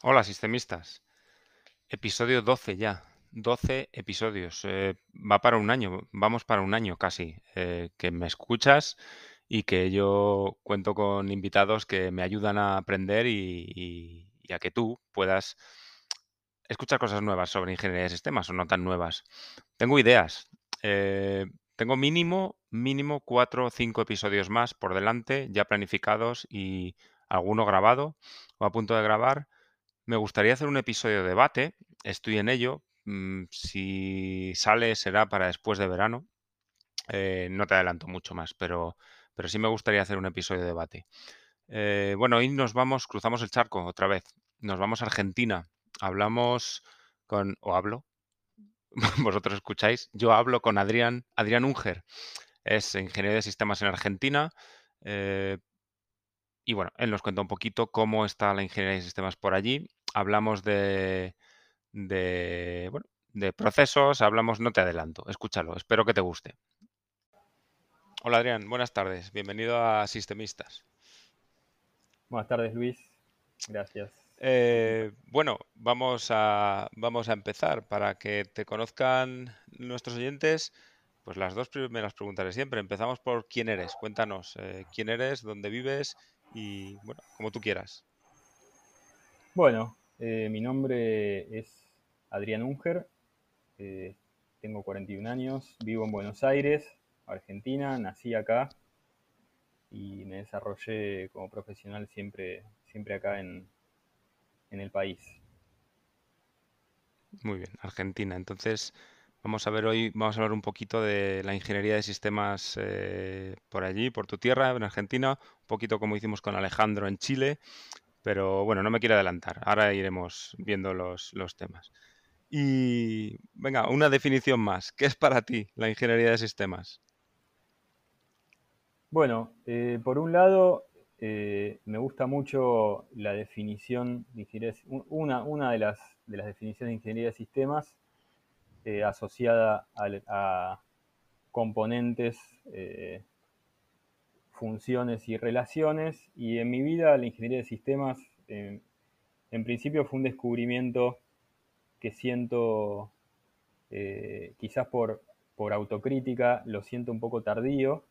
Hola, sistemistas. Episodio 12 ya. 12 episodios. Eh, va para un año, vamos para un año casi, eh, que me escuchas y que yo cuento con invitados que me ayudan a aprender y, a que tú puedas escuchar cosas nuevas sobre ingeniería de sistemas o no tan nuevas. Tengo ideas. eh, tengo mínimo, mínimo cuatro o cinco episodios más por delante, ya planificados y alguno grabado o a punto de grabar. Me gustaría hacer un episodio de debate, estoy en ello. mm, Si sale será para después de verano. Eh, no te adelanto mucho más, pero, pero sí me gustaría hacer un episodio de debate. Eh, bueno, hoy nos vamos, cruzamos el charco otra vez. Nos vamos a Argentina. Hablamos con, o hablo, vosotros escucháis, yo hablo con Adrián, Adrián Unger. Es ingeniero de sistemas en Argentina. eh, y bueno, él nos cuenta un poquito cómo está la ingeniería de sistemas por allí. Hablamos de, de, bueno, de procesos, hablamos, no te adelanto, escúchalo, espero que te guste. Hola Adrián, buenas tardes, bienvenido a Sistemistas. Buenas tardes, Luis. Gracias. Eh, bueno, vamos a, vamos a empezar para que te conozcan nuestros oyentes. Pues las dos primeras preguntas de siempre. Empezamos por quién eres. Cuéntanos eh, quién eres, dónde vives y, bueno, como tú quieras. Bueno, eh, mi nombre es Adrián Unger. eh, tengo 41 años. Vivo en Buenos Aires, Argentina. Nací acá y me desarrollé como profesional siempre, siempre acá en, en el país. Muy bien, Argentina. Entonces, vamos a ver hoy, vamos a hablar un poquito de la ingeniería de sistemas eh, por allí, por tu tierra, en Argentina, un poquito como hicimos con Alejandro en Chile, pero bueno, no me quiero adelantar. Ahora iremos viendo los, los temas. Y venga, una definición más. ¿Qué es para ti la ingeniería de sistemas? Bueno, eh, por un lado, eh, me gusta mucho la definición de ingeniería, un- una, una de las, de las definiciones de ingeniería de sistemas eh, asociada a, componentes, funciones y relaciones. Y en mi vida la ingeniería de sistemas, eh, en principio fue un descubrimiento que siento, eh, quizás por, por autocrítica, lo siento un poco tardío.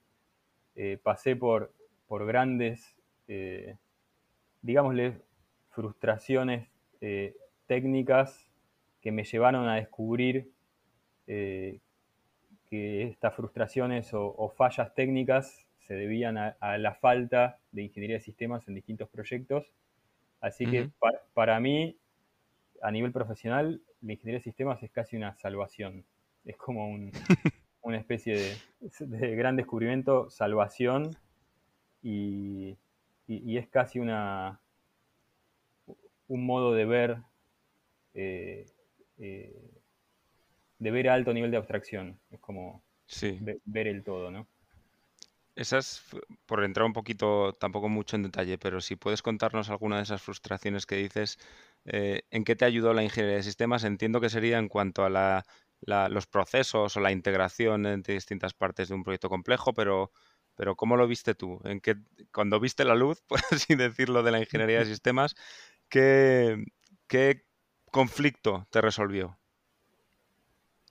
Eh, pasé por, por grandes, digámosle, frustraciones técnicas que me llevaron a descubrir que estas frustraciones o fallas técnicas se debían a, a la falta de ingeniería de sistemas en distintos proyectos. Así que para, mí, a nivel profesional, la ingeniería de sistemas es casi una salvación. Es como un, una especie de, de gran descubrimiento, salvación, y, y- y es casi una, un modo de ver, eh, eh, de ver a alto nivel de abstracción. Es como Sí. ver el todo, ¿no? Esas, por entrar un poquito, tampoco mucho en detalle, pero si puedes contarnos alguna de esas frustraciones que dices, eh, ¿en qué te ayudó la ingeniería de sistemas? Entiendo que sería en cuanto a la, la- los procesos o la integración entre distintas partes de un proyecto complejo, pero, pero ¿cómo lo viste tú? ¿En qué, cuando viste la luz, por así decirlo, de la ingeniería de sistemas, qué, qué conflicto te resolvió?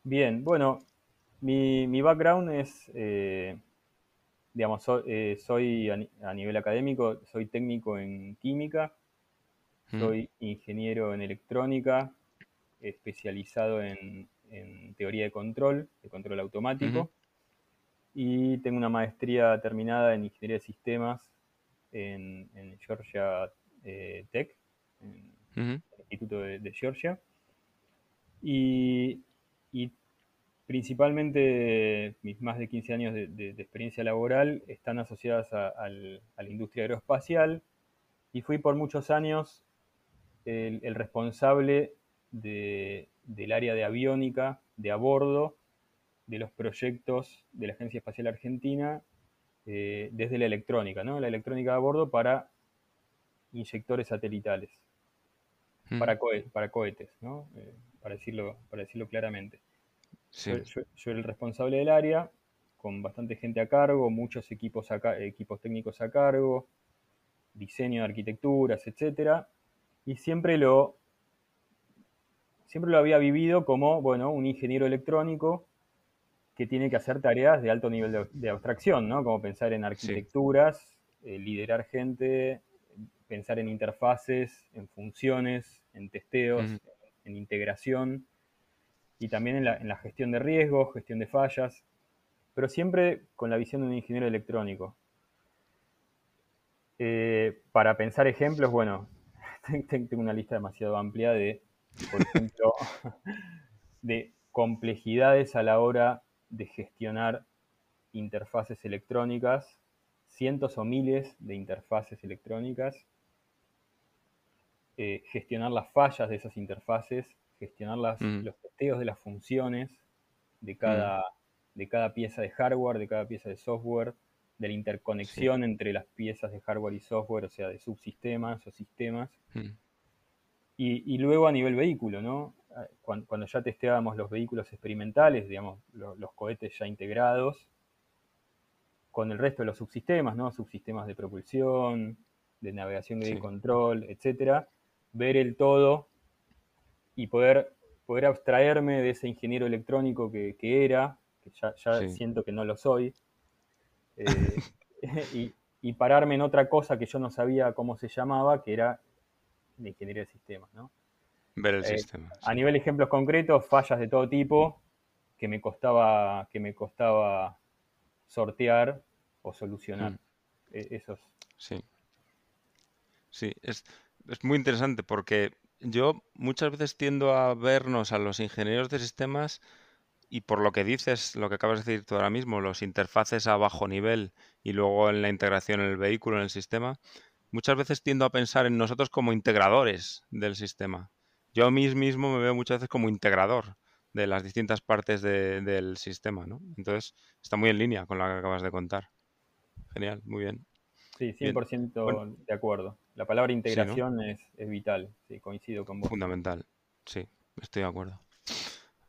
Bien, bueno, mi, mi background es, eh, digamos, so- eh, soy a, ni- a nivel académico, soy técnico en química, Mm, soy ingeniero en electrónica, especializado en, en teoría de control, de control automático, y tengo una maestría terminada en ingeniería de sistemas en, en Georgia eh, Tech, en el Instituto de, de Georgia. Y, y principalmente mis más de 15 años de, de- de experiencia laboral están asociadas a, la industria aeroespacial y fui por muchos años el, el responsable de- del área de aviónica de a bordo de los proyectos de la Agencia Espacial Argentina eh, desde la electrónica, ¿no? La electrónica de a bordo para inyectores satelitales, para, para cohetes, ¿no? Eh, para, decirlo, para decirlo claramente. Sí, Yo, yo- yo era el responsable del área, con bastante gente a cargo, muchos equipos, a equipos técnicos a cargo, diseño de arquitecturas, etcétera. y siempre lo, siempre lo había vivido como, bueno, un ingeniero electrónico que tiene que hacer tareas de alto nivel de, abstracción, ¿no? Como pensar en arquitecturas, eh, liderar gente, pensar en interfaces, en funciones, en testeos, en integración y también en la, gestión de riesgos, gestión de fallas, pero siempre con la visión de un ingeniero electrónico. Eh, para pensar ejemplos, bueno, tengo una lista demasiado amplia de, por ejemplo, de complejidades a la hora de gestionar interfaces electrónicas, cientos o miles de interfaces electrónicas, eh, gestionar las fallas de esas interfaces, gestionar mm. los testeos de las funciones de cada, mm. de cada pieza de hardware, de cada pieza de software, de la interconexión entre las piezas de hardware y software, o sea, de subsistemas o sistemas. Mm. Y, luego a nivel vehículo, ¿no? Ah, cuando, ya testeábamos los vehículos experimentales, digamos, los cohetes ya integrados, con el resto de los subsistemas, ¿no? Subsistemas de propulsión, de navegación y de control, etcétera, ver el todo y poder, poder abstraerme de ese ingeniero electrónico que, era, que ya, siento que no lo soy, eh, y, pararme en otra cosa que yo no sabía cómo se llamaba, que era la ingeniería de sistemas, ¿no? Ver el eh, sistema. A nivel de ejemplos concretos, fallas de todo tipo que me costaba, que me costaba sortear o solucionar. Mm. E, esos. Sí. Sí, es, es muy interesante porque yo muchas veces tiendo a vernos a los ingenieros de sistemas y por lo que dices, lo que acabas de decir tú ahora mismo, los interfaces a bajo nivel y luego en la integración en el vehículo, en el sistema, muchas veces tiendo a pensar en nosotros como integradores del sistema. Yo mismo me veo muchas veces como integrador de las distintas partes del sistema, ¿no? Entonces, está muy en línea con lo que acabas de contar. Genial, muy bien. Sí, 100% de acuerdo. La palabra integración es, vital, sí, coincido con vos. Fundamental, sí, estoy de acuerdo.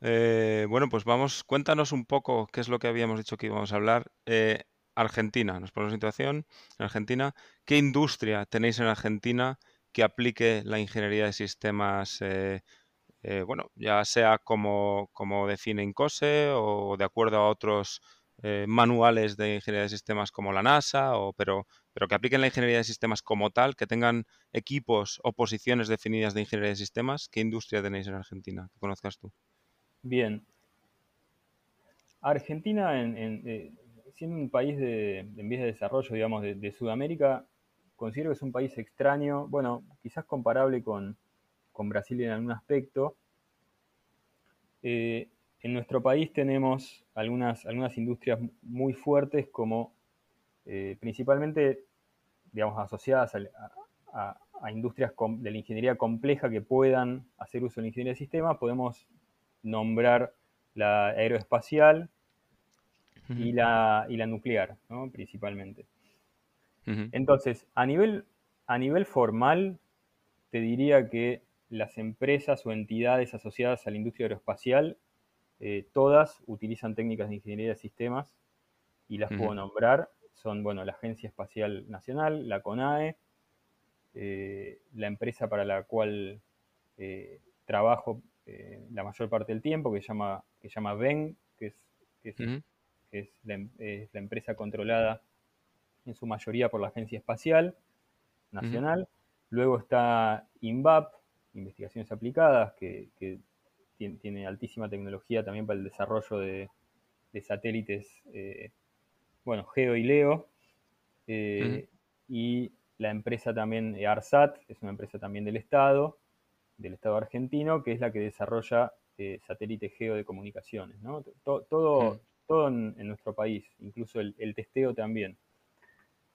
Eh, bueno, pues vamos, cuéntanos un poco qué es lo que habíamos dicho que íbamos a hablar. Eh, Argentina, nos ponemos en situación en Argentina. ¿Qué industria tenéis en Argentina que aplique la ingeniería de sistemas, eh, bueno, ya sea como, como define INCOSE o de acuerdo a otros manuales de ingeniería de sistemas como la NASA, o, pero pero que apliquen la ingeniería de sistemas como tal, que tengan equipos o posiciones definidas de ingeniería de sistemas. ¿Qué industria tenéis en Argentina que conozcas tú? Bien. Argentina, eh, siendo un país en vías de desarrollo, digamos, de, Sudamérica, considero que es un país extraño, bueno, quizás comparable con, Brasil en algún aspecto. Eh, en nuestro país tenemos algunas, algunas industrias muy fuertes como eh, principalmente digamos, asociadas a, industrias de la ingeniería compleja que puedan hacer uso de la ingeniería de sistemas, podemos nombrar la aeroespacial y, la, y la nuclear, principalmente. Entonces, a nivel, a nivel formal, te diría que las empresas o entidades asociadas a la industria aeroespacial, eh, todas utilizan técnicas de ingeniería de sistemas y las puedo nombrar son, bueno, la Agencia Espacial Nacional, la CONAE, eh, la empresa para la cual eh, trabajo eh, la mayor parte del tiempo, que se llama, que llama VEN, que, es, es, la, empresa controlada en su mayoría por la Agencia Espacial Nacional. Luego está INVAP, Investigaciones Aplicadas, que, tiene, altísima tecnología también para el desarrollo de, de satélites bueno, Geo y Leo, eh, y la empresa también eh, ARSAT, es una empresa también del Estado, del Estado argentino, que es la que desarrolla eh, satélite geo de comunicaciones, ¿no? Todo, todo, en, nuestro país, incluso el, testeo también.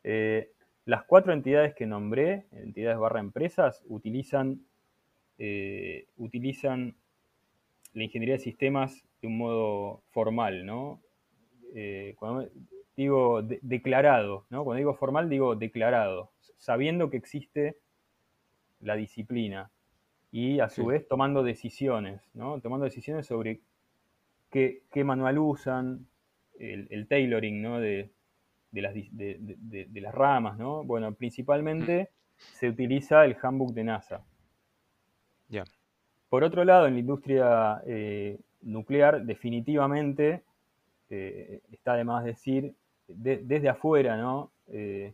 las cuatro entidades que nombré, entidades barra empresas, utilizan, utilizan la ingeniería de sistemas de un modo formal, ¿no? cuando, digo declarado, ¿no? Cuando digo formal, digo declarado, sabiendo que existe la disciplina y a su vez tomando decisiones, ¿no? Tomando decisiones sobre qué, manual usan, el, tailoring, ¿no? De, las, de, las, ramas, ¿no? Bueno, principalmente se utiliza el handbook de NASA. Ya. Por otro lado, en la industria eh, nuclear, definitivamente, eh, está de más decir, desde afuera, ¿no? Eh,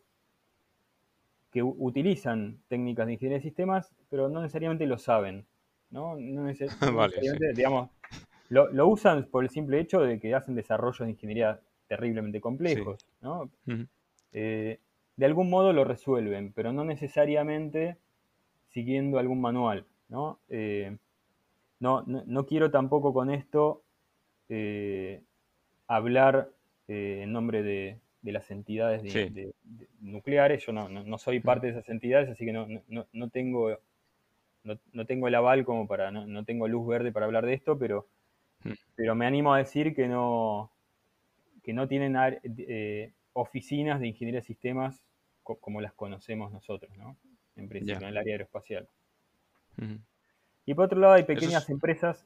que utilizan técnicas de ingeniería de sistemas, pero no necesariamente lo saben, ¿no? no, necesariamente, digamos, lo, usan por el simple hecho de que hacen desarrollos de ingeniería terriblemente complejos, ¿no? de algún modo lo resuelven, pero no necesariamente siguiendo algún manual, ¿no? no, no, quiero tampoco con esto eh, hablar eh, en nombre de, las entidades nucleares. Yo no, soy parte de esas entidades, así que no, tengo, no, tengo el aval como para, no, tengo luz verde para hablar de esto, pero, mm. pero me animo a decir que no, que no tienen eh, oficinas de ingeniería de sistemas como las conocemos nosotros, ¿no? En principio, en el área aeroespacial. Y por otro lado hay pequeñas empresas.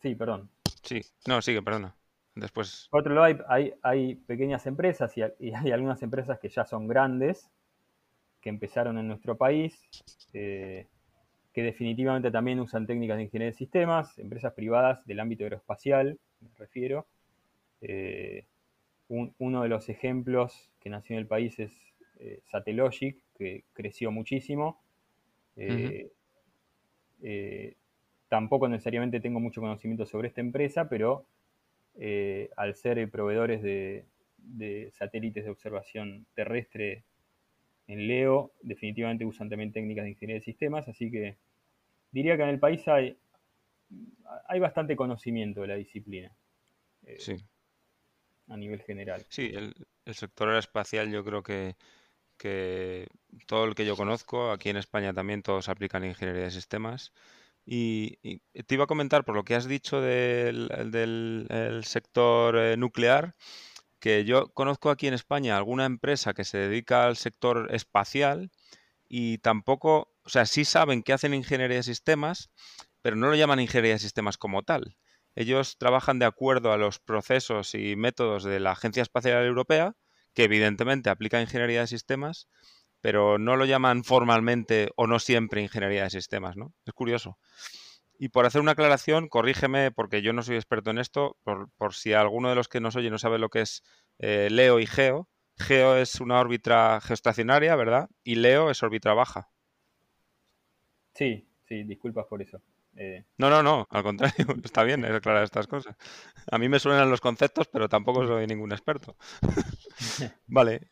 Sí, perdón. Sí, no, sigue, perdona. Después. Por otro lado hay, hay, pequeñas empresas y, hay algunas empresas que ya son grandes, que empezaron en nuestro país, eh, que definitivamente también usan técnicas de ingeniería de sistemas, empresas privadas del ámbito aeroespacial, me refiero. Eh, uno de los ejemplos que nació en el país es eh, Satellogic, que creció muchísimo. Tampoco necesariamente tengo mucho conocimiento sobre esta empresa, pero eh, al ser proveedores de, satélites de observación terrestre en Leo, definitivamente usan también técnicas de ingeniería de sistemas, así que diría que en el país hay, hay bastante conocimiento de la disciplina. Eh, sí. A nivel general. Sí, el, sector aeroespacial yo creo que, que todo el que yo conozco, aquí en España también todos aplican ingeniería de sistemas. Y, te iba a comentar, por lo que has dicho del, sector eh, nuclear, que yo conozco aquí en España alguna empresa que se dedica al sector espacial y tampoco, o sea, sí saben que hacen ingeniería de sistemas, pero no lo llaman ingeniería de sistemas como tal. Ellos trabajan de acuerdo a los procesos y métodos de la Agencia Espacial Europea, que evidentemente aplica ingeniería de sistemas, pero no lo llaman formalmente o no siempre ingeniería de sistemas, ¿no? Es curioso. Y por hacer una aclaración, corrígeme, porque yo no soy experto en esto, por, si alguno de los que nos oye no sabe lo que es eh, LEO y GEO. GEO es una órbita geoestacionaria, ¿verdad? Y LEO es órbita baja. Sí, sí, disculpas por eso. Eh, no, no, no, al contrario, está bien aclarar estas cosas. A mí me suenan los conceptos, pero tampoco soy ningún experto. vale,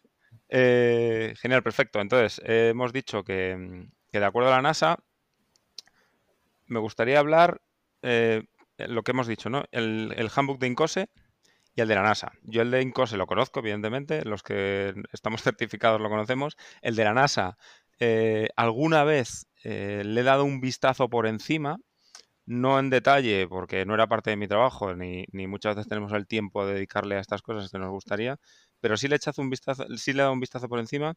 eh, genial, perfecto. Entonces, hemos dicho que, de acuerdo a la NASA, me gustaría hablar eh, lo que hemos dicho, ¿no? El, handbook de Incose y el de la NASA. Yo el de Incose lo conozco, evidentemente, los que estamos certificados lo conocemos. El de la NASA, eh, alguna vez le he dado un vistazo por encima, no en detalle, porque no era parte de mi trabajo, ni, ni muchas veces tenemos el tiempo de dedicarle a estas cosas que nos gustaría, pero sí le he un vistazo, sí le he dado un vistazo por encima,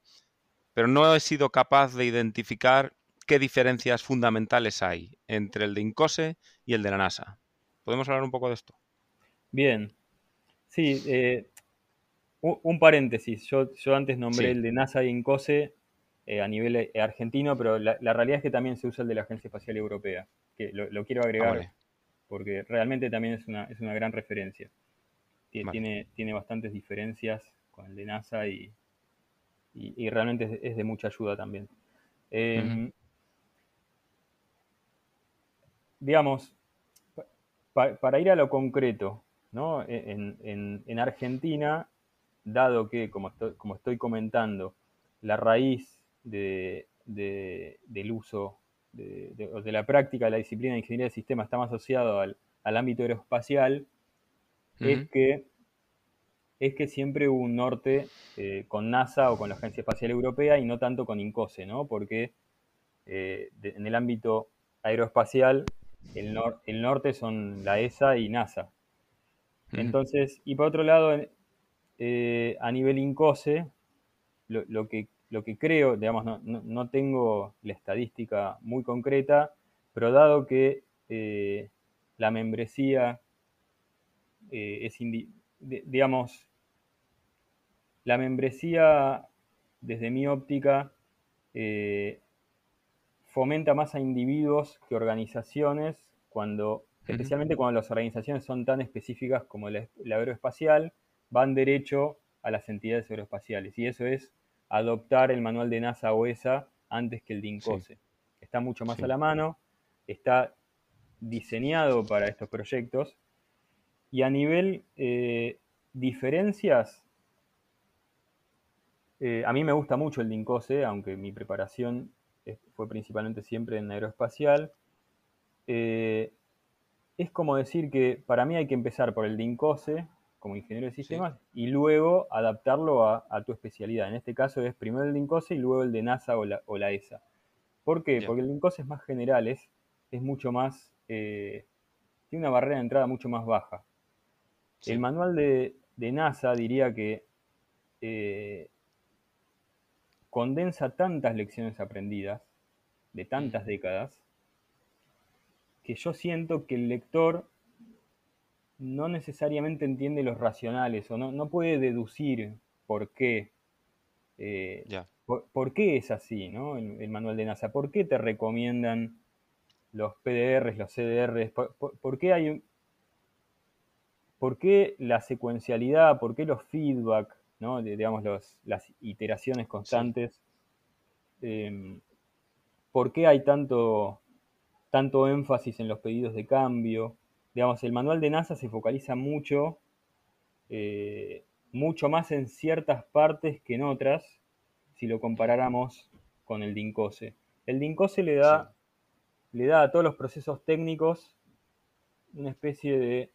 pero no he sido capaz de identificar qué diferencias fundamentales hay entre el de Incose y el de la NASA. ¿Podemos hablar un poco de esto? Bien. Sí, eh, un, paréntesis. Yo, antes nombré el de NASA y Incose eh, a nivel eh, argentino, pero la, realidad es que también se usa el de la Agencia Espacial Europea, que lo, quiero agregar ah, porque realmente también es una, es una gran referencia. Tiene, tiene bastantes diferencias con el de NASA y, realmente es, de mucha ayuda también. Em, digamos, para ir a lo concreto, ¿no? E, en, Argentina, dado que, como estoy, como estoy comentando, la raíz del uso de, de, la práctica de la disciplina de ingeniería de sistemas está más asociado al, ámbito aeroespacial, es que es que siempre hubo un norte eh, con NASA o con la Agencia Espacial Europea y no tanto con INCOSE, ¿no? Porque eh, en el ámbito aeroespacial el, norte son la ESA y NASA. Entonces, y por otro lado, eh, a nivel INCOSE, lo, que, lo que creo, digamos, no, tengo la estadística muy concreta, pero dado que la membresía es, digamos, la membresía, desde mi óptica, eh, fomenta más a individuos que organizaciones cuando, especialmente cuando las organizaciones son tan específicas como la, aeroespacial, van derecho a las entidades aeroespaciales. Y eso es adoptar el manual de NASA o ESA antes que el DINCOSE. Está mucho más a la mano, está diseñado para estos proyectos. Y a nivel eh, diferencias, eh, a mí me gusta mucho el DINCOSE, aunque mi preparación fue principalmente siempre en aeroespacial. Eh, es como decir que para mí hay que empezar por el DINCOSE como ingeniero de sistemas y luego adaptarlo a, tu especialidad. En este caso es primero el DINCOSE y luego el de NASA o la, ESA. ¿Por qué? Porque el DINCOSE es más general, es, mucho más, eh, tiene una barrera de entrada mucho más baja. El manual de, NASA diría que eh, condensa tantas lecciones aprendidas de tantas décadas que yo siento que el lector no necesariamente entiende los racionales o no, puede deducir por qué. Eh, por, qué es así, ¿no? El, manual de NASA. ¿Por qué te recomiendan los PDRs, los CDRs? ¿Por, qué hay ¿Por qué la secuencialidad? ¿Por qué los feedback? ¿no? digamos, las iteraciones constantes. Em, ¿Por qué hay tanto, tanto énfasis en los pedidos de cambio? Digamos, el manual de NASA se focaliza mucho, eh, mucho más en ciertas partes que en otras, si lo comparáramos con el DINCOSE. El DINCOSE le da, le da a todos los procesos técnicos una especie de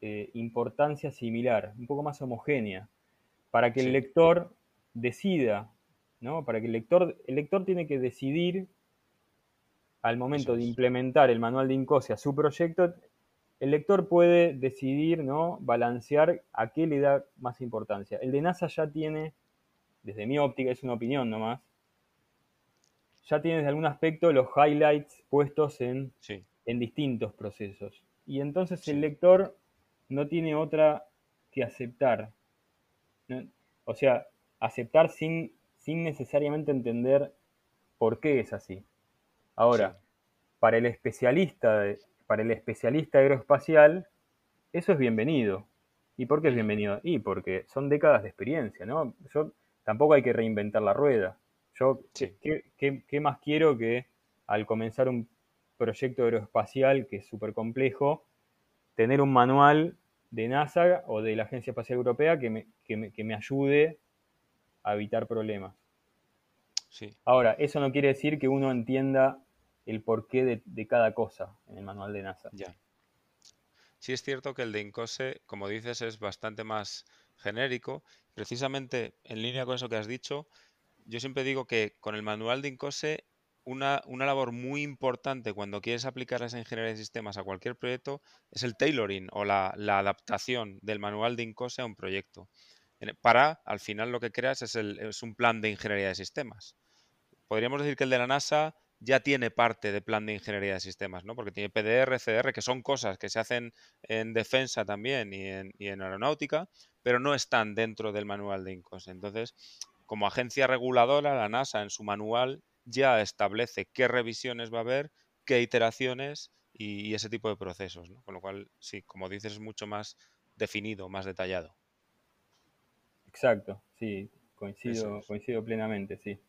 eh, importancia similar, un poco más homogénea para que el lector decida, ¿no? Para que el lector, el lector tiene que decidir al momento de implementar el manual de INCOSE a su proyecto, el lector puede decidir, ¿no? Balancear a qué le da más importancia. El de NASA ya tiene, desde mi óptica, es una opinión nomás, ya tiene desde algún aspecto los highlights puestos en, en distintos procesos. Y entonces el lector no tiene otra que aceptar o sea, aceptar sin, sin necesariamente entender por qué es así. Ahora, para el especialista, para el especialista aeroespacial, eso es bienvenido. ¿Y por qué es bienvenido? Y porque son décadas de experiencia, ¿no? Yo tampoco hay que reinventar la rueda. Yo, ¿qué, más quiero que al comenzar un proyecto aeroespacial que es súper complejo, tener un manual de NASA o de la Agencia Espacial Europea que me, ayude a evitar problemas. Sí. Ahora, eso no quiere decir que uno entienda el porqué de, cada cosa en el manual de NASA. Ya. Sí es cierto que el de INCOSE, como dices, es bastante más genérico. Precisamente en línea con eso que has dicho, yo siempre digo que con el manual de INCOSE una, labor muy importante cuando quieres aplicar esa ingeniería de sistemas a cualquier proyecto es el tailoring o la, adaptación del manual de INCOSE a un proyecto. Para, al final, lo que creas es, es un plan de ingeniería de sistemas. Podríamos decir que el de la NASA ya tiene parte de plan de ingeniería de sistemas, ¿no? Porque tiene PDR, CDR, que son cosas que se hacen en defensa también y en, y en aeronáutica, pero no están dentro del manual de INCOSE. Entonces, como agencia reguladora, la NASA en su manual ya establece qué revisiones va a haber, qué iteraciones y, ese tipo de procesos. ¿no? Con lo cual, sí, como dices, es mucho más definido, más detallado. Exacto, sí, coincido, coincido plenamente, sí.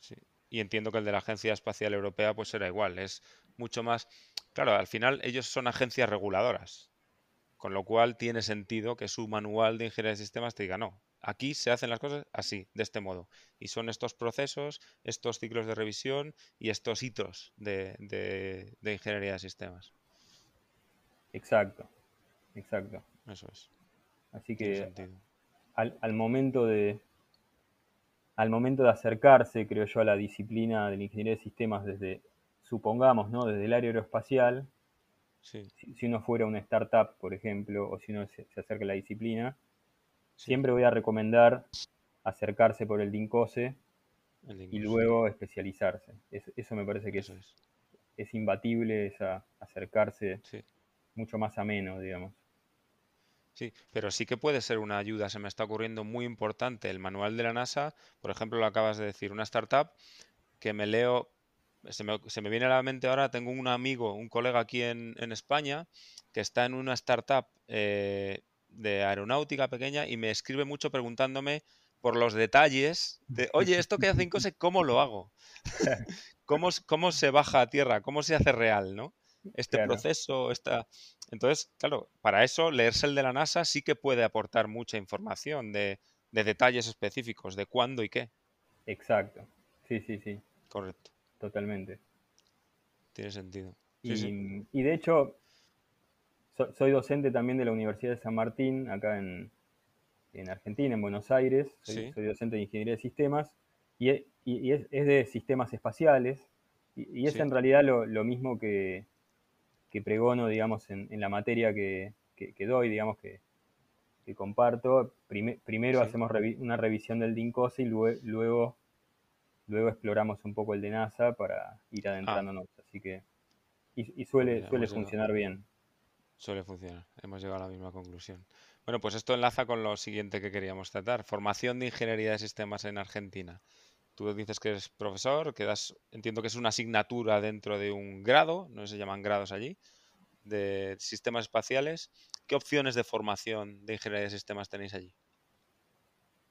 sí. Y entiendo que el de la Agencia Espacial Europea pues será igual, es mucho más... Claro, al final ellos son agencias reguladoras, con lo cual tiene sentido que su manual de ingeniería de sistemas te diga, no, Aquí se hacen las cosas así, de este modo. Y son estos procesos, estos ciclos de revisión y estos hitos de, ingeniería de sistemas. Exacto, exacto. Eso es. Así que al, momento de al momento de acercarse, creo yo, a la disciplina de la ingeniería de sistemas desde, supongamos, ¿no? Desde el área aeroespacial, si, uno fuera una startup, por ejemplo, o si uno se acerca a la disciplina, Siempre voy a recomendar acercarse por el DINCOSE, y luego especializarse. eso me parece que es, es. imbatible, es acercarse mucho más ameno, digamos. Sí, pero sí que puede ser una ayuda, se me está ocurriendo muy importante el manual de la NASA, por ejemplo, lo acabas de decir, una startup que me leo se me, viene a la mente ahora, tengo un amigo, un colega aquí en, España, que está en una startup eh, de aeronáutica pequeña y me escribe mucho preguntándome por los detalles de, oye, esto que hace Incose, ¿cómo lo hago? ¿Cómo, ¿Cómo, se baja a tierra? ¿Cómo se hace real, no? Este proceso, esta... Entonces, claro, para eso leerse el de la NASA sí que puede aportar mucha información de, detalles específicos, de cuándo y qué. Exacto, sí, sí, sí. Correcto. Totalmente. Tiene sentido. y, de hecho, soy docente también de la Universidad de San Martín, acá en, Argentina, en Buenos Aires. Soy, docente de Ingeniería de Sistemas y, es, de sistemas espaciales. Y, es en realidad lo, mismo que, que, pregono, digamos, en, la materia que, doy, digamos, que, comparto. primero hacemos una revisión del DINCOSE y luego, luego, exploramos un poco el de NASA para ir ah. adentrándonos. Así que, y, suele, suele funcionar bien. Suele funcionar, hemos llegado a la misma conclusión. Bueno, pues esto enlaza con lo siguiente que queríamos tratar, formación de ingeniería de sistemas en Argentina. Tú dices que eres profesor, que das, entiendo que es una asignatura dentro de un grado, no se llaman grados allí, de sistemas espaciales. ¿Qué opciones de formación de ingeniería de sistemas tenéis allí?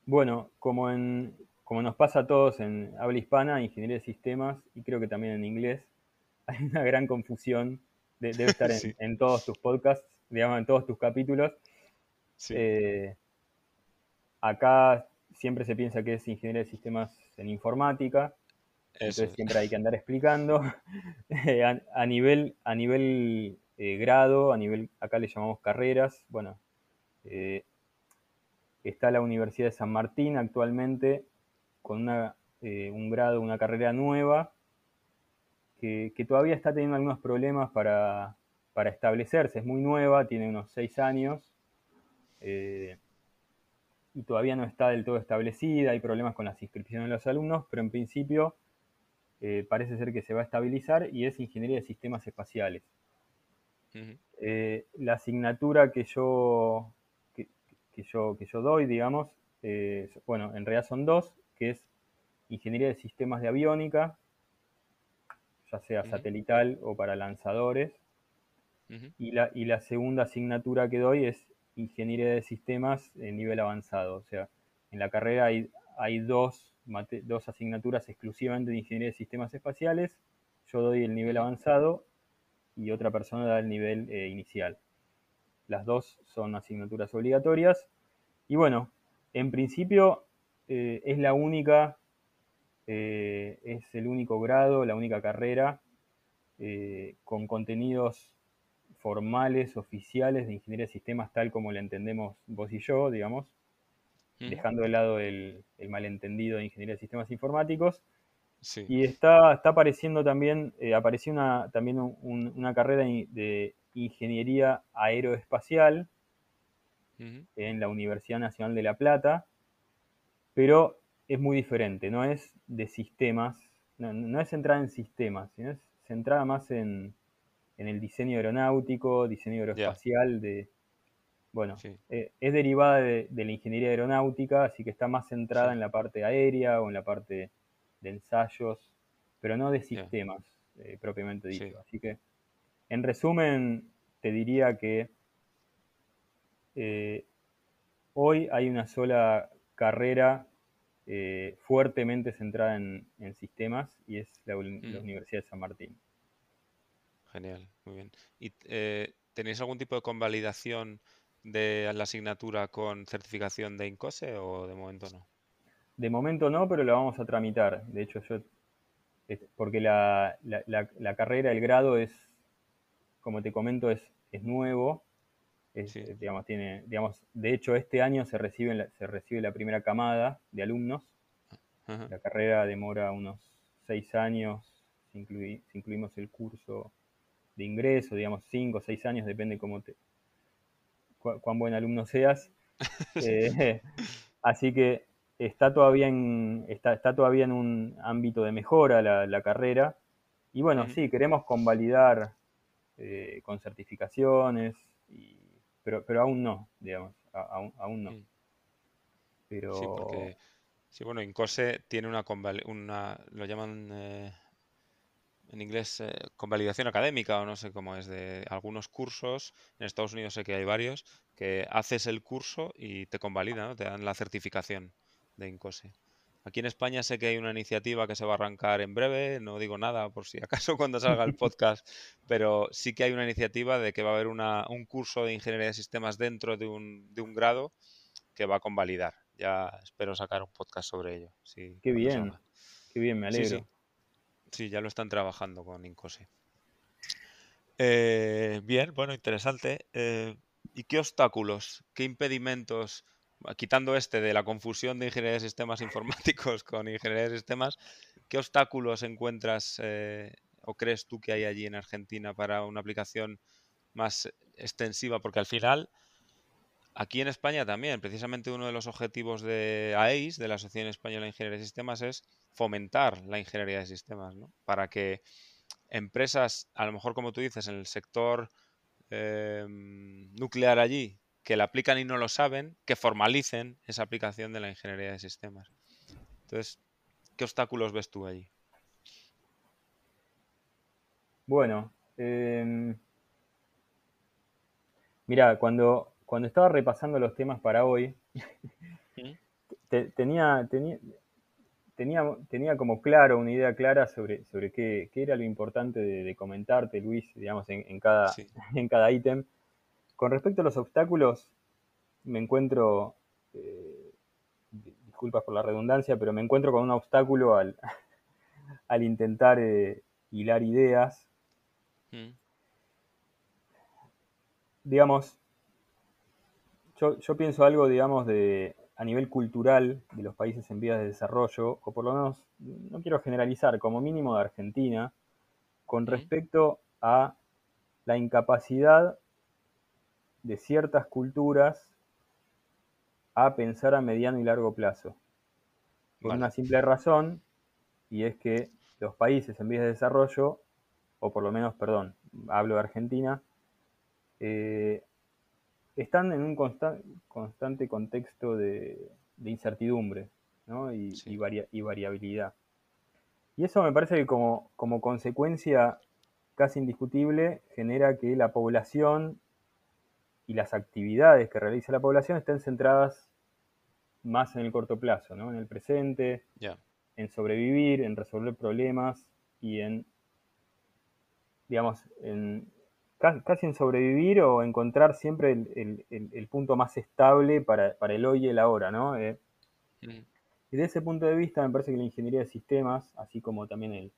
Bueno, como, en, como nos pasa a todos en habla hispana, ingeniería de sistemas, y creo que también en inglés, hay una gran confusión debe estar en, todos tus podcasts, digamos, en todos tus capítulos. Eh, acá siempre se piensa que es ingeniería de sistemas en informática, entonces siempre hay que andar explicando. Eh, a, nivel, a nivel eh, grado, a nivel, acá le llamamos carreras, bueno, está la Universidad de San Martín actualmente con una, un grado, una carrera nueva que, todavía está teniendo algunos problemas para, establecerse. Es muy nueva, tiene unos seis años eh, y todavía no está del todo establecida. Hay problemas con las inscripciones de los alumnos, pero en principio eh, parece ser que se va a estabilizar y es Ingeniería de Sistemas Espaciales. Eh, la asignatura que yo, que, yo, que yo doy, digamos, bueno, en realidad son dos, que es Ingeniería de Sistemas de Aviónica ya sea satelital o para lanzadores. y, la, y la segunda asignatura que doy es Ingeniería de Sistemas en nivel avanzado. O sea, en la carrera hay, hay dos, dos asignaturas exclusivamente de Ingeniería de Sistemas Espaciales. Yo doy el nivel avanzado y otra persona da el nivel eh, inicial. Las dos son asignaturas obligatorias. Y bueno, en principio eh, es la única eh, es el único grado, la única carrera eh, con contenidos formales, oficiales de ingeniería de sistemas tal como la entendemos vos y yo, digamos, dejando de lado el, malentendido de ingeniería de sistemas informáticos. Y está, está apareciendo también, eh, apareció una, también una carrera de ingeniería aeroespacial en la Universidad Nacional de La Plata, pero es muy diferente, no es de sistemas, no, es centrada en sistemas, sino es centrada más en, el diseño aeronáutico, diseño aeroespacial, de, bueno, eh, es derivada de, la ingeniería aeronáutica, así que está más centrada en la parte aérea o en la parte de ensayos, pero no de sistemas eh, propiamente dicho. Así que, en resumen, te diría que eh, hoy hay una sola carrera eh, fuertemente centrada en, sistemas y es la, mm. Universidad de San Martín. Genial, muy bien. ¿Y eh, tenéis algún tipo de convalidación de la asignatura con certificación de INCOSE o de momento no? De momento no, pero lo vamos a tramitar. De hecho, yo, porque la, carrera, el grado es, como te comento, es, es nuevo digamos, tiene, digamos, de hecho, este año se recibe, la, se recibe la primera camada de alumnos. La carrera demora unos seis años, si, incluimos el curso de ingreso, digamos, cinco o seis años, depende cómo te, cuán buen alumno seas. Eh, así que está todavía en, está, está, todavía en un ámbito de mejora la, carrera. Y bueno, sí, queremos convalidar eh, con certificaciones pero, pero aún no, digamos, aún, no. Pero... Sí, porque, sí, bueno, Incose tiene una, una lo llaman, eh, en inglés eh, convalidación académica o no sé cómo es, de algunos cursos, en Estados Unidos sé que hay varios, que haces el curso y te convalidan, ¿no? te dan la certificación de INCOSE. Aquí en España sé que hay una iniciativa que se va a arrancar en breve, no digo nada por si acaso cuando salga el podcast, pero sí que hay una iniciativa de que va a haber una, un curso de ingeniería de sistemas dentro de un, de un grado que va a convalidar. Ya espero sacar un podcast sobre ello. Sí, qué bien, qué bien, me alegro. Sí, sí. sí, ya lo están trabajando con Incose. Eh, bien, bueno, interesante. Eh, ¿Y qué obstáculos, qué impedimentos quitando este de la confusión de ingeniería de sistemas informáticos con ingeniería de sistemas, ¿qué obstáculos encuentras eh, o crees tú que hay allí en Argentina para una aplicación más extensiva? Porque al final, aquí en España también, precisamente uno de los objetivos de AEIS, de la Asociación Española de Ingeniería de Sistemas, es fomentar la ingeniería de sistemas, ¿no? Para que empresas, a lo mejor como tú dices, en el sector eh, nuclear allí, que la aplican y no lo saben, que formalicen esa aplicación de la ingeniería de sistemas. Entonces, ¿qué obstáculos ves tú allí? Bueno, em, mira, cuando, cuando estaba repasando los temas para hoy, ¿Mm? tenía, tenía, tenía, tenía, como claro, una idea clara sobre, sobre qué, era lo importante de, comentarte, Luis, digamos, en, cada, en cada ítem. Con respecto a los obstáculos, me encuentro, eh, disculpas por la redundancia, pero me encuentro con un obstáculo al, al intentar eh, hilar ideas. Mm. Digamos, yo, yo, pienso algo, digamos, de a nivel cultural de los países en vías de desarrollo, o por lo menos, no quiero generalizar, como mínimo de Argentina, con respecto a la incapacidad de ciertas culturas a pensar a mediano y largo plazo. Por una simple razón, y es que los países en vías de desarrollo, o por lo menos, perdón, hablo de Argentina, eh, están en un constante contexto de, incertidumbre y, variabilidad. Y eso me parece que como, como consecuencia casi indiscutible genera que la población y las actividades que realiza la población estén centradas más en el corto plazo, ¿no? en el presente, en sobrevivir, en resolver problemas y en, digamos, en, casi en sobrevivir o encontrar siempre el, punto más estable para, el hoy y el ahora. ¿no? Eh, mm. Y desde ese punto de vista me parece que la ingeniería de sistemas, así como también el,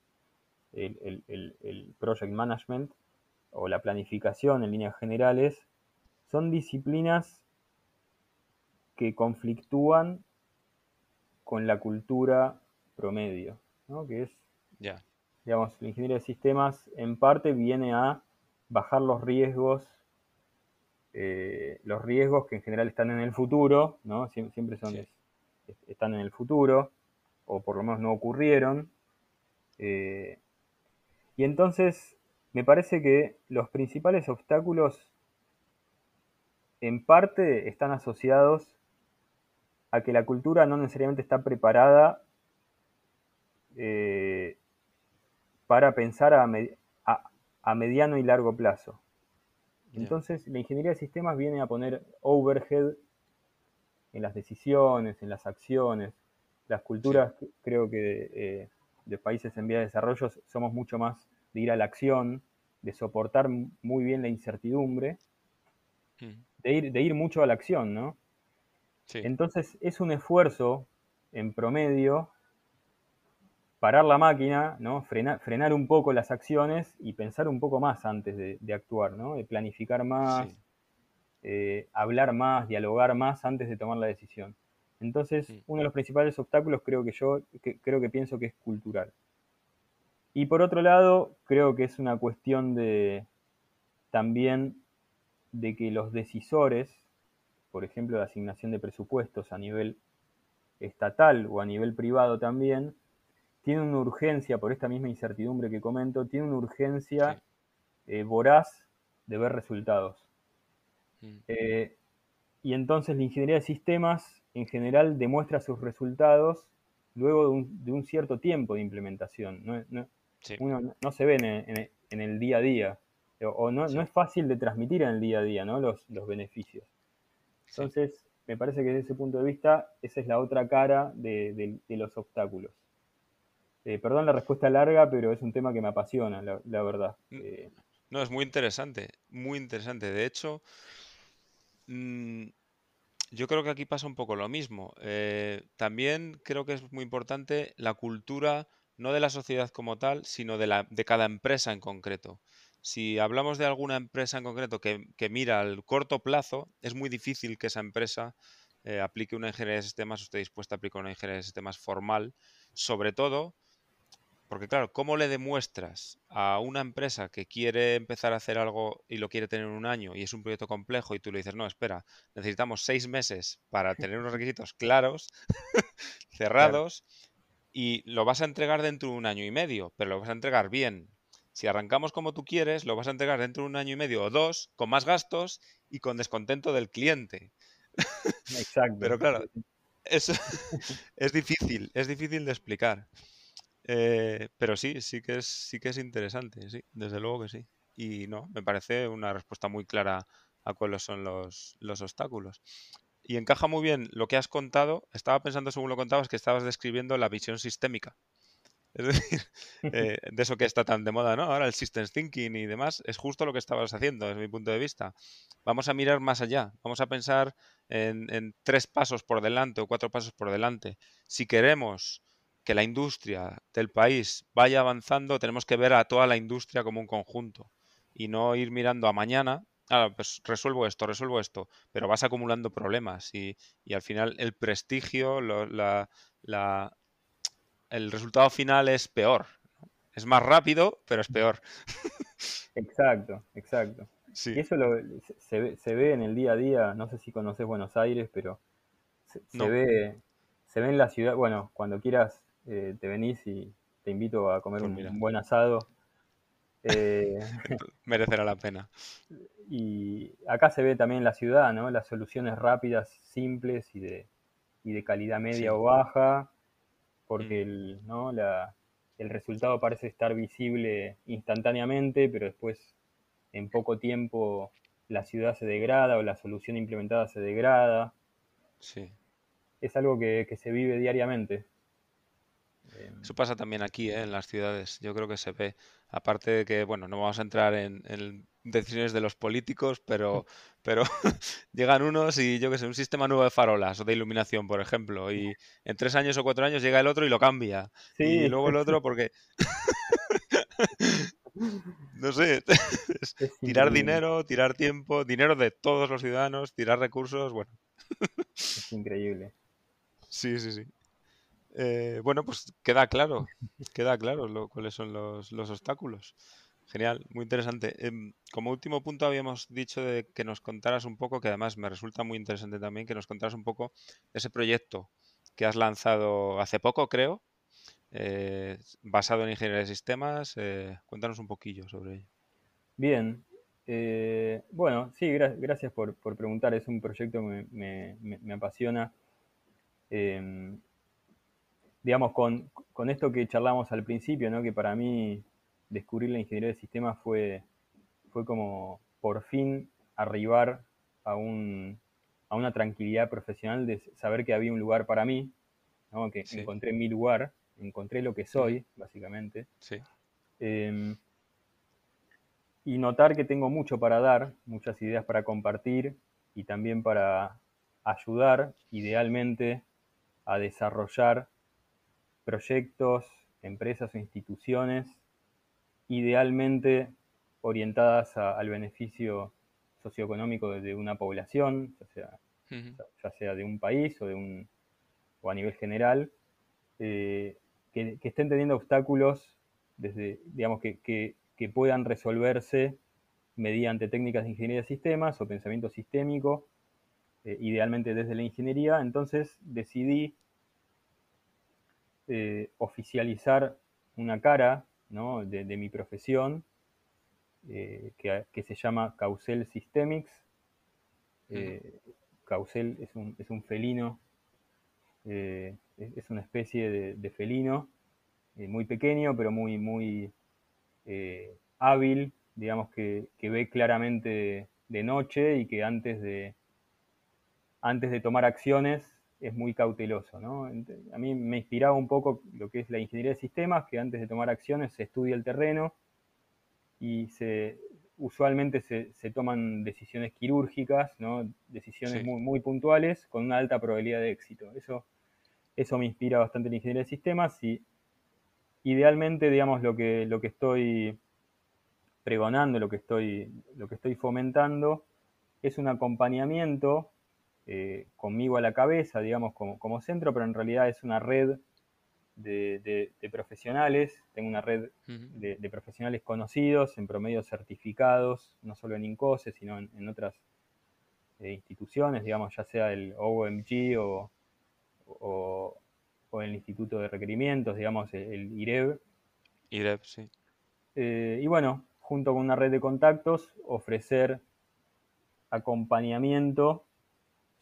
el project management o la planificación en líneas generales, son disciplinas que conflictúan con la cultura promedio, ¿no? que es, digamos, la ingeniería de sistemas en parte viene a bajar los riesgos, eh, los riesgos que en general están en el futuro, ¿no? siempre son, están en el futuro, o por lo menos no ocurrieron. Eh, y entonces me parece que los principales obstáculos en parte están asociados a que la cultura no necesariamente está preparada eh, para pensar a, mediano y largo plazo. Entonces, la ingeniería de sistemas viene a poner overhead en las decisiones, en las acciones. Las culturas, creo que eh, de países en vía de desarrollo, somos mucho más de ir a la acción, de soportar muy bien la incertidumbre. Mm de ir, de ir mucho a la acción, ¿no? Entonces es un esfuerzo en promedio parar la máquina, ¿no? frenar un poco las acciones y pensar un poco más antes de, actuar, ¿no? De planificar más, eh, hablar más, dialogar más antes de tomar la decisión. Entonces, uno de los principales obstáculos creo que yo, creo que pienso que es cultural. Y por otro lado, creo que es una cuestión de también de que los decisores, por ejemplo, de asignación de presupuestos a nivel estatal o a nivel privado también, tienen una urgencia, por esta misma incertidumbre que comento, tienen una urgencia eh, voraz de ver resultados. Mm. Eh, y entonces la ingeniería de sistemas en general demuestra sus resultados luego de un, cierto tiempo de implementación. uno no se ve en, el día a día, o no, no, es fácil de transmitir en el día a día, ¿no? Los, los beneficios. Entonces, me parece que desde ese punto de vista, esa es la otra cara de, los obstáculos. Eh, perdón la respuesta larga, pero es un tema que me apasiona, la, verdad. Eh, no, es muy interesante, muy interesante. De hecho, mm, yo creo que aquí pasa un poco lo mismo. Eh, también creo que es muy importante la cultura, no de la sociedad como tal, sino de, la, de cada empresa en concreto. Si hablamos de alguna empresa en concreto que, mira al corto plazo, es muy difícil que esa empresa eh, aplique una ingeniería de sistemas o esté dispuesta a aplicar una ingeniería de sistemas formal, sobre todo porque claro, ¿cómo le demuestras a una empresa que quiere empezar a hacer algo y lo quiere tener en un año y es un proyecto complejo y tú le dices, no, espera, necesitamos seis meses para tener unos requisitos claros, cerrados, y lo vas a entregar dentro de un año y medio, pero lo vas a entregar bien, si arrancamos como tú quieres, lo vas a entregar dentro de un año y medio o dos, con más gastos y con descontento del cliente. Exacto. Pero claro, es, es difícil, es difícil de explicar. Eh, pero sí, sí que es, sí que es interesante, sí, desde luego que sí. Y no, me parece una respuesta muy clara a cuáles son los, los obstáculos. Y encaja muy bien lo que has contado. Estaba pensando, según lo contabas, que estabas describiendo la visión sistémica. Es decir, eh, de eso que está tan de moda, ¿no? Ahora el systems thinking y demás, es justo lo que estabas haciendo, desde mi punto de vista. Vamos a mirar más allá, vamos a pensar en, tres pasos por delante o cuatro pasos por delante. Si queremos que la industria del país vaya avanzando, tenemos que ver a toda la industria como un conjunto y no ir mirando a mañana. Ah, pues resuelvo esto, resuelvo esto, pero vas acumulando problemas y, y al final el prestigio, la, la, el resultado final es peor. Es más rápido, pero es peor. Exacto, exacto. Y eso se, ve, en el día a día, no sé si conoces Buenos Aires, pero se, ve, se ve en la ciudad, bueno, cuando quieras eh, te venís y te invito a comer pues un, buen asado. Eh, Merecerá la pena. Y acá se ve también la ciudad, ¿no? Las soluciones rápidas, simples y de, y de calidad media o baja, porque el, ¿no? el resultado parece estar visible instantáneamente, pero después en poco tiempo la ciudad se degrada o la solución implementada se degrada. Sí. Es algo que, se vive diariamente. Eso pasa también aquí, ¿eh? en las ciudades. Yo creo que se ve. Aparte de que, bueno, no vamos a entrar en, en decisiones de los políticos, pero, pero llegan unos y yo que sé, un sistema nuevo de farolas o de iluminación, por ejemplo, y en tres años o cuatro años llega el otro y lo cambia. Y luego el otro porque... no sé, tirar dinero, tirar tiempo, dinero de todos los ciudadanos, tirar recursos, bueno. es increíble. Sí, sí, sí. Eh, bueno, pues queda claro, queda claro lo, cuáles son los, los obstáculos. Genial, muy interesante. Em, como último punto habíamos dicho de que nos contaras un poco, que además me resulta muy interesante también, que nos contaras un poco ese proyecto que has lanzado hace poco, creo, eh, basado en ingeniería de sistemas. Eh, cuéntanos un poquillo sobre ello. Bien. Eh, bueno, sí, gracias por, preguntar. Es un proyecto que me, apasiona. Em, digamos, con, con, esto que charlamos al principio, ¿no? que para mí descubrir la ingeniería de sistemas fue, fue como por fin arribar a, un, a una tranquilidad profesional de saber que había un lugar para mí, que encontré mi lugar, encontré lo que soy, básicamente. Em, y notar que tengo mucho para dar, muchas ideas para compartir y también para ayudar, idealmente, a desarrollar proyectos, empresas o instituciones idealmente orientadas al beneficio socioeconómico de, una población, ya sea, ya sea de un país o, de un, o a nivel general, eh, que, estén teniendo obstáculos desde, digamos, que, que, puedan resolverse mediante técnicas de ingeniería de sistemas o pensamiento sistémico, eh, idealmente desde la ingeniería. Entonces decidí eh, oficializar una cara de, mi profesión, eh, que, se llama Causel Systemics. Eh, Causel es un, es un felino, eh, es una especie de, felino muy pequeño, pero muy, muy, eh, hábil, digamos que, ve claramente de noche y que antes de, antes de tomar acciones es muy cauteloso. A mí me inspiraba un poco lo que es la ingeniería de sistemas, que antes de tomar acciones se estudia el terreno y se, usualmente se, toman decisiones quirúrgicas, decisiones muy, muy, puntuales con una alta probabilidad de éxito. Eso, eso me inspira bastante la ingeniería de sistemas y idealmente, digamos, lo que, lo que estoy pregonando, lo que estoy, lo que estoy fomentando, es un acompañamiento eh, conmigo a la cabeza, digamos, como, centro, pero en realidad es una red de, profesionales, tengo una red de, profesionales conocidos, en promedio certificados, no solo en INCOSE, sino en, otras eh, instituciones, digamos, ya sea el OMG o, o, el Instituto de Requerimientos, digamos, el, IREB. IREB, sí. Eh, y bueno, junto con una red de contactos, ofrecer acompañamiento,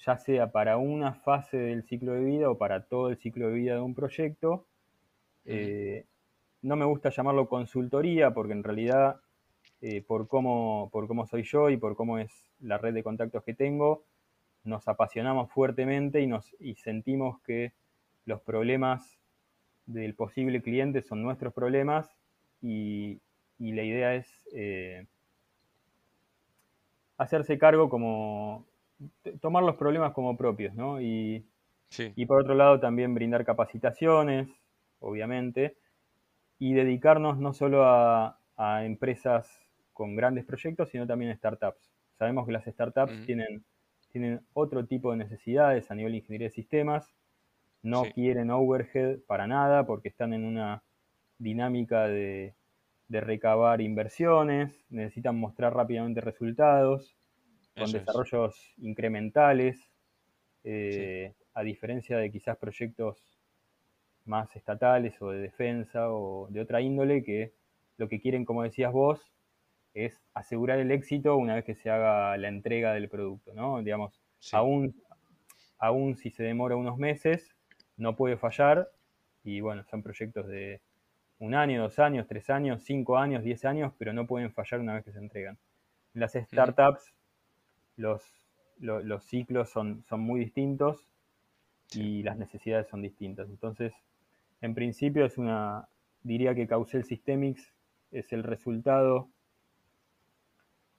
ya sea para una fase del ciclo de vida o para todo el ciclo de vida de un proyecto. Eh, no me gusta llamarlo consultoría porque en realidad, eh, por, cómo, por cómo soy yo y por cómo es la red de contactos que tengo, nos apasionamos fuertemente y, nos, y sentimos que los problemas del posible cliente son nuestros problemas y, y la idea es eh, hacerse cargo como, tomar los problemas como propios, ¿no? Y, y por otro lado también brindar capacitaciones, obviamente, y dedicarnos no solo a, empresas con grandes proyectos, sino también a startups. Sabemos que las startups tienen, tienen otro tipo de necesidades a nivel de ingeniería de sistemas, no quieren overhead para nada porque están en una dinámica de, de recabar inversiones, necesitan mostrar rápidamente resultados, con desarrollos incrementales, eh, a diferencia de quizás proyectos más estatales o de defensa o de otra índole que lo que quieren, como decías vos, es asegurar el éxito una vez que se haga la entrega del producto, ¿no? Digamos, aún, aún si se demora unos meses, no puede fallar y bueno, son proyectos de un año, dos años, tres años, cinco años, diez años, pero no pueden fallar una vez que se entregan. En las startups los, los, ciclos son, son muy distintos y las necesidades son distintas. Entonces, en principio es una, diría que Causel Systemics es el resultado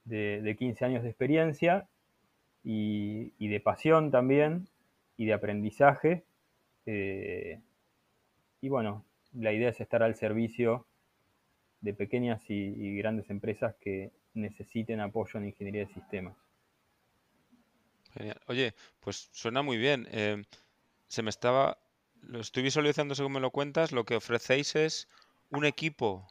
de, 15 años de experiencia y, de pasión también y de aprendizaje. Eh, y bueno, la idea es estar al servicio de pequeñas y, grandes empresas que necesiten apoyo en ingeniería de sistemas. Genial. Oye, pues suena muy bien. Eh, se me estaba, lo estoy visualizando según me lo cuentas, lo que ofrecéis es un equipo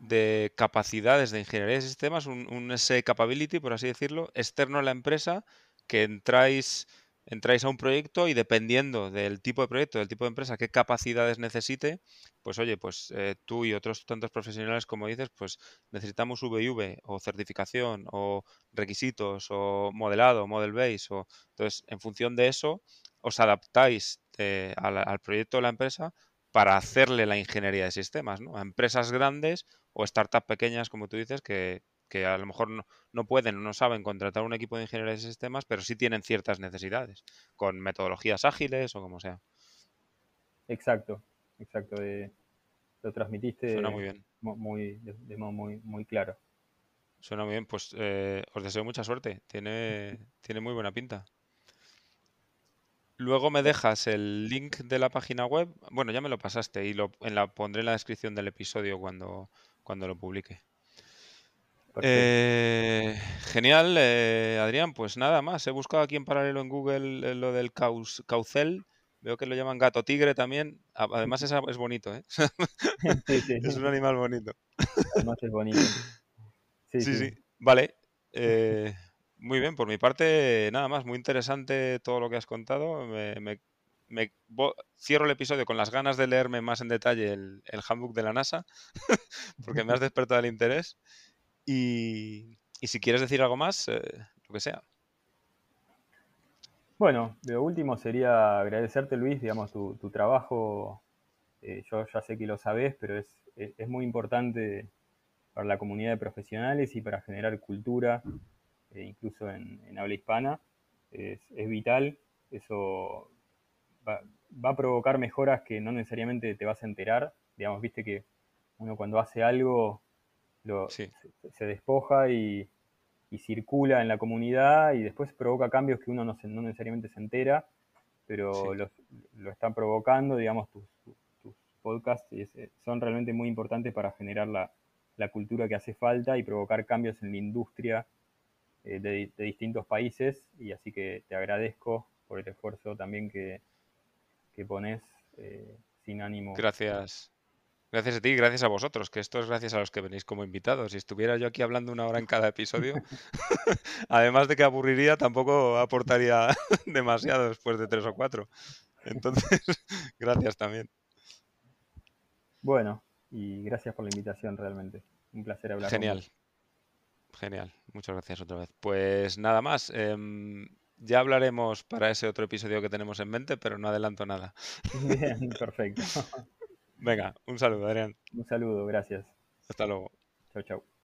de capacidades de ingeniería de sistemas, un, un S capability, por así decirlo, externo a la empresa, que entráis entráis a un proyecto y dependiendo del tipo de proyecto, del tipo de empresa, qué capacidades necesite, pues oye, pues eh, tú y otros tantos profesionales, como dices, pues necesitamos VIV o certificación o requisitos o modelado, model base, o entonces en función de eso os adaptáis eh, al, al, proyecto de la empresa para hacerle la ingeniería de sistemas, ¿no? A empresas grandes o startups pequeñas, como tú dices, que, que a lo mejor no, pueden o no saben contratar un equipo de ingeniería de sistemas, pero sí tienen ciertas necesidades, con metodologías ágiles o como sea. Exacto, exacto. lo transmitiste Suena muy bien. Muy, de, modo muy, muy claro. Suena muy bien, pues eh, os deseo mucha suerte. Tiene, tiene muy buena pinta. Luego me dejas el link de la página web. Bueno, ya me lo pasaste y lo en la, pondré en la descripción del episodio cuando, cuando lo publique. Eh, genial, eh, Adrián. Pues nada más. He buscado aquí en paralelo en Google eh, lo del caucel. Veo que lo llaman gato tigre también. Además es, es bonito, ¿eh? es un animal bonito. Además es bonito. Sí, sí. Vale. muy bien, por mi parte, nada más. Muy interesante todo lo que has contado. Me, cierro el episodio con las ganas de leerme más en detalle el, el handbook de la NASA, porque me has despertado el interés. Y, si quieres decir algo más, eh, lo que sea. Bueno, lo último sería agradecerte, Luis, digamos, tu, trabajo. Eh, yo ya sé que lo sabes, pero es, muy importante para la comunidad de profesionales y para generar cultura, eh, incluso en, habla hispana, es, vital. Eso va, a provocar mejoras que no necesariamente te vas a enterar. Digamos, viste que uno cuando hace algo lo, se, despoja y, circula en la comunidad y después provoca cambios que uno no, no necesariamente se entera, pero lo están provocando, digamos, tus, podcasts eh, son realmente muy importantes para generar la, cultura que hace falta y provocar cambios en la industria eh, de, distintos países. Y así que te agradezco por el esfuerzo también que, que pones eh, sin ánimo. Gracias. Gracias a ti y gracias a vosotros, que esto es gracias a los que venís como invitados. Si estuviera yo aquí hablando una hora en cada episodio, además de que aburriría, tampoco aportaría demasiado después de tres o cuatro. Entonces, gracias también. Bueno, y gracias por la invitación realmente. Un placer hablar. Genial. Genial. Muchas gracias otra vez. Pues nada más. Em, ya hablaremos para ese otro episodio que tenemos en mente, pero no adelanto nada. Bien, perfecto. Venga, un saludo, Adrián. Un saludo, gracias. Hasta luego. Chao, chao.